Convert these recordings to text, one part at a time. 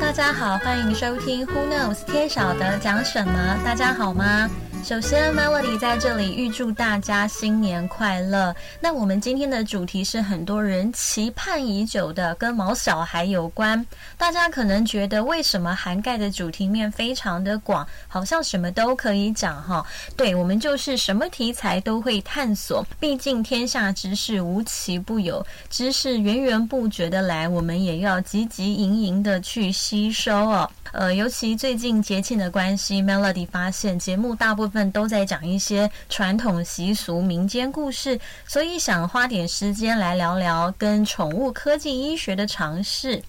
大家好，欢迎收听 Who Knows 天晓得讲什么？大家好吗？首先，Melody 在这里预祝大家新年快乐。那我们今天的主题是很多人期盼已久的，跟毛小孩有关。大家可能觉得，为什么涵盖的主题面非常的广，好像什么都可以讲哈？对，我们就是什么题材都会探索。毕竟天下之事无奇不有，知识源源不绝的来，我们也要汲汲营营的去吸收哦。呃，尤其最近节庆的关系，Melody 发现节目大部分们都在讲一些传统习俗、民间故事，所以想花点时间来聊聊跟宠物科技医学的尝试。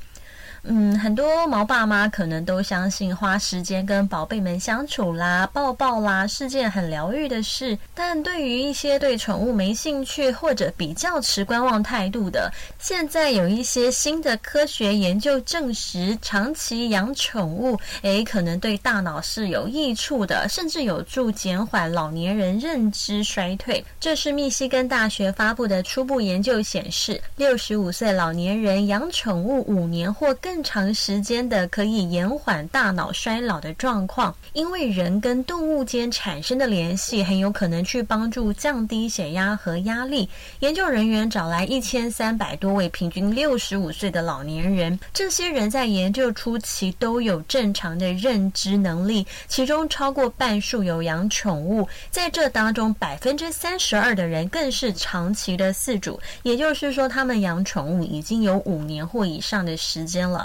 嗯，很多毛爸妈可能都相信花时间跟宝贝们相处啦、抱抱啦是件很疗愈的事。但对于一些对宠物没兴趣或者比较持观望态度的，现在有一些新的科学研究证实，长期养宠物，诶，可能对大脑是有益处的，甚至有助减缓老年人认知衰退。这是密西根大学发布的初步研究显示，六十五岁老年人养宠物五年或更。更长时间的可以延缓大脑衰老的状况，因为人跟动物间产生的联系很有可能去帮助降低血压和压力。研究人员找来一千三百多位平均六十五岁的老年人，这些人在研究初期都有正常的认知能力，其中超过半数有养宠物，在这当中百分之三十二的人更是长期的饲主，也就是说他们养宠物已经有五年或以上的时间了。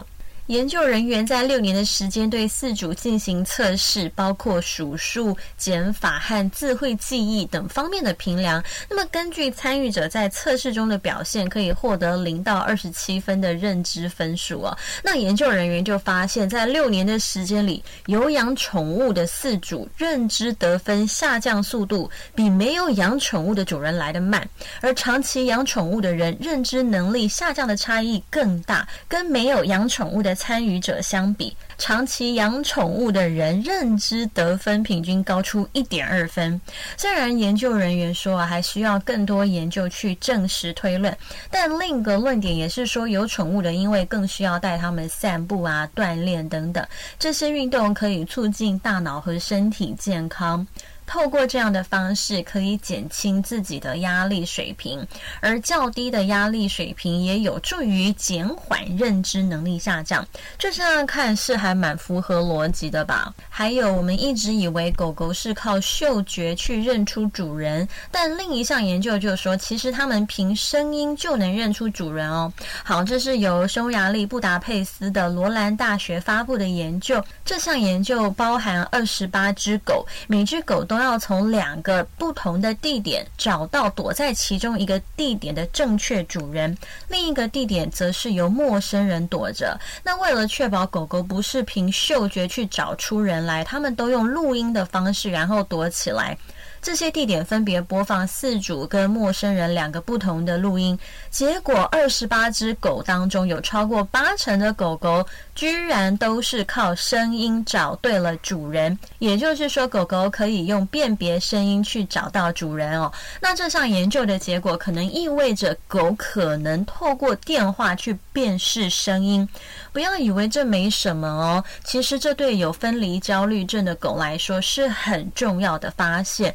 研究人员在六年的时间对四组进行测试，包括数数、减法和智慧记忆等方面的评量。那么，根据参与者在测试中的表现，可以获得零到二十七分的认知分数哦。那研究人员就发现，在六年的时间里，有养宠物的饲主认知得分下降速度比没有养宠物的主人来得慢，而长期养宠物的人认知能力下降的差异更大，跟没有养宠物的。参与者相比，长期养宠物的人认知得分平均高出一点二分。虽然研究人员说啊，还需要更多研究去证实推论，但另一个论点也是说，有宠物的因为更需要带它们散步啊、锻炼等等，这些运动可以促进大脑和身体健康。透过这样的方式，可以减轻自己的压力水平，而较低的压力水平也有助于减缓认知能力下降。就这样看是还蛮符合逻辑的吧？还有，我们一直以为狗狗是靠嗅觉去认出主人，但另一项研究就说，其实它们凭声音就能认出主人哦。好，这是由匈牙利布达佩斯的罗兰大学发布的研究。这项研究包含二十八只狗，每只狗都要从两个不同的地点找到躲在其中一个地点的正确主人，另一个地点则是由陌生人躲着。那为了确保狗狗不是凭嗅觉去找出人来，他们都用录音的方式，然后躲起来。这些地点分别播放四组跟陌生人两个不同的录音，结果二十八只狗当中有超过八成的狗狗居然都是靠声音找对了主人，也就是说，狗狗可以用辨别声音去找到主人哦。那这项研究的结果可能意味着狗可能透过电话去辨识声音。不要以为这没什么哦，其实这对有分离焦虑症的狗来说是很重要的发现。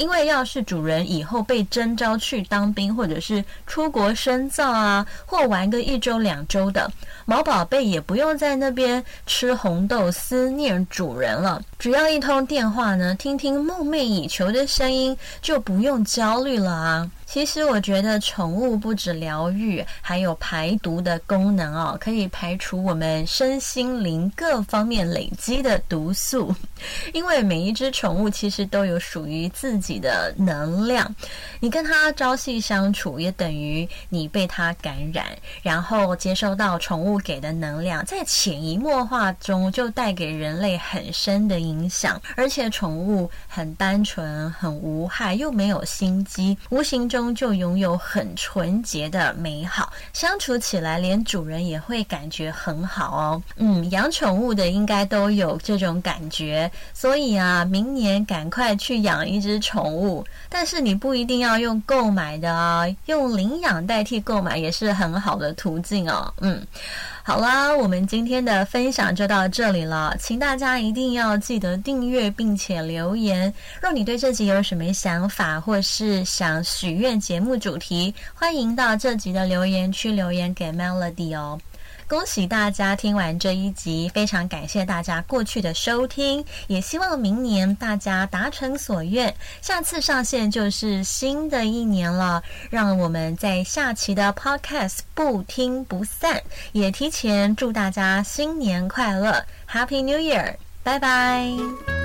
因为要是主人以后被征召去当兵，或者是出国深造啊，或玩个一周两周的，毛宝贝也不用在那边吃红豆思念主人了。只要一通电话呢，听听梦寐以求的声音，就不用焦虑了啊。其实我觉得宠物不止疗愈，还有排毒的功能哦，可以排除我们身心灵各方面累积的毒素。因为每一只宠物其实都有属于自己的能量，你跟它朝夕相处，也等于你被它感染，然后接收到宠物给的能量，在潜移默化中就带给人类很深的影响。而且宠物很单纯、很无害，又没有心机，无形中。就拥有很纯洁的美好，相处起来连主人也会感觉很好哦。嗯，养宠物的应该都有这种感觉，所以啊，明年赶快去养一只宠宠物。但是你不一定要用购买的啊，用领养代替购买也是很好的途径哦。嗯。好啦，我们今天的分享就到这里了，请大家一定要记得订阅并且留言。若你对这集有什么想法，或是想许愿节目主题，欢迎到这集的留言区留言给 Melody 哦。恭喜大家听完这一集，非常感谢大家过去的收听，也希望明年大家达成所愿。下次上线就是新的一年了，让我们在下期的 Podcast 不听不散。也提前祝大家新年快乐，Happy New Year，拜拜。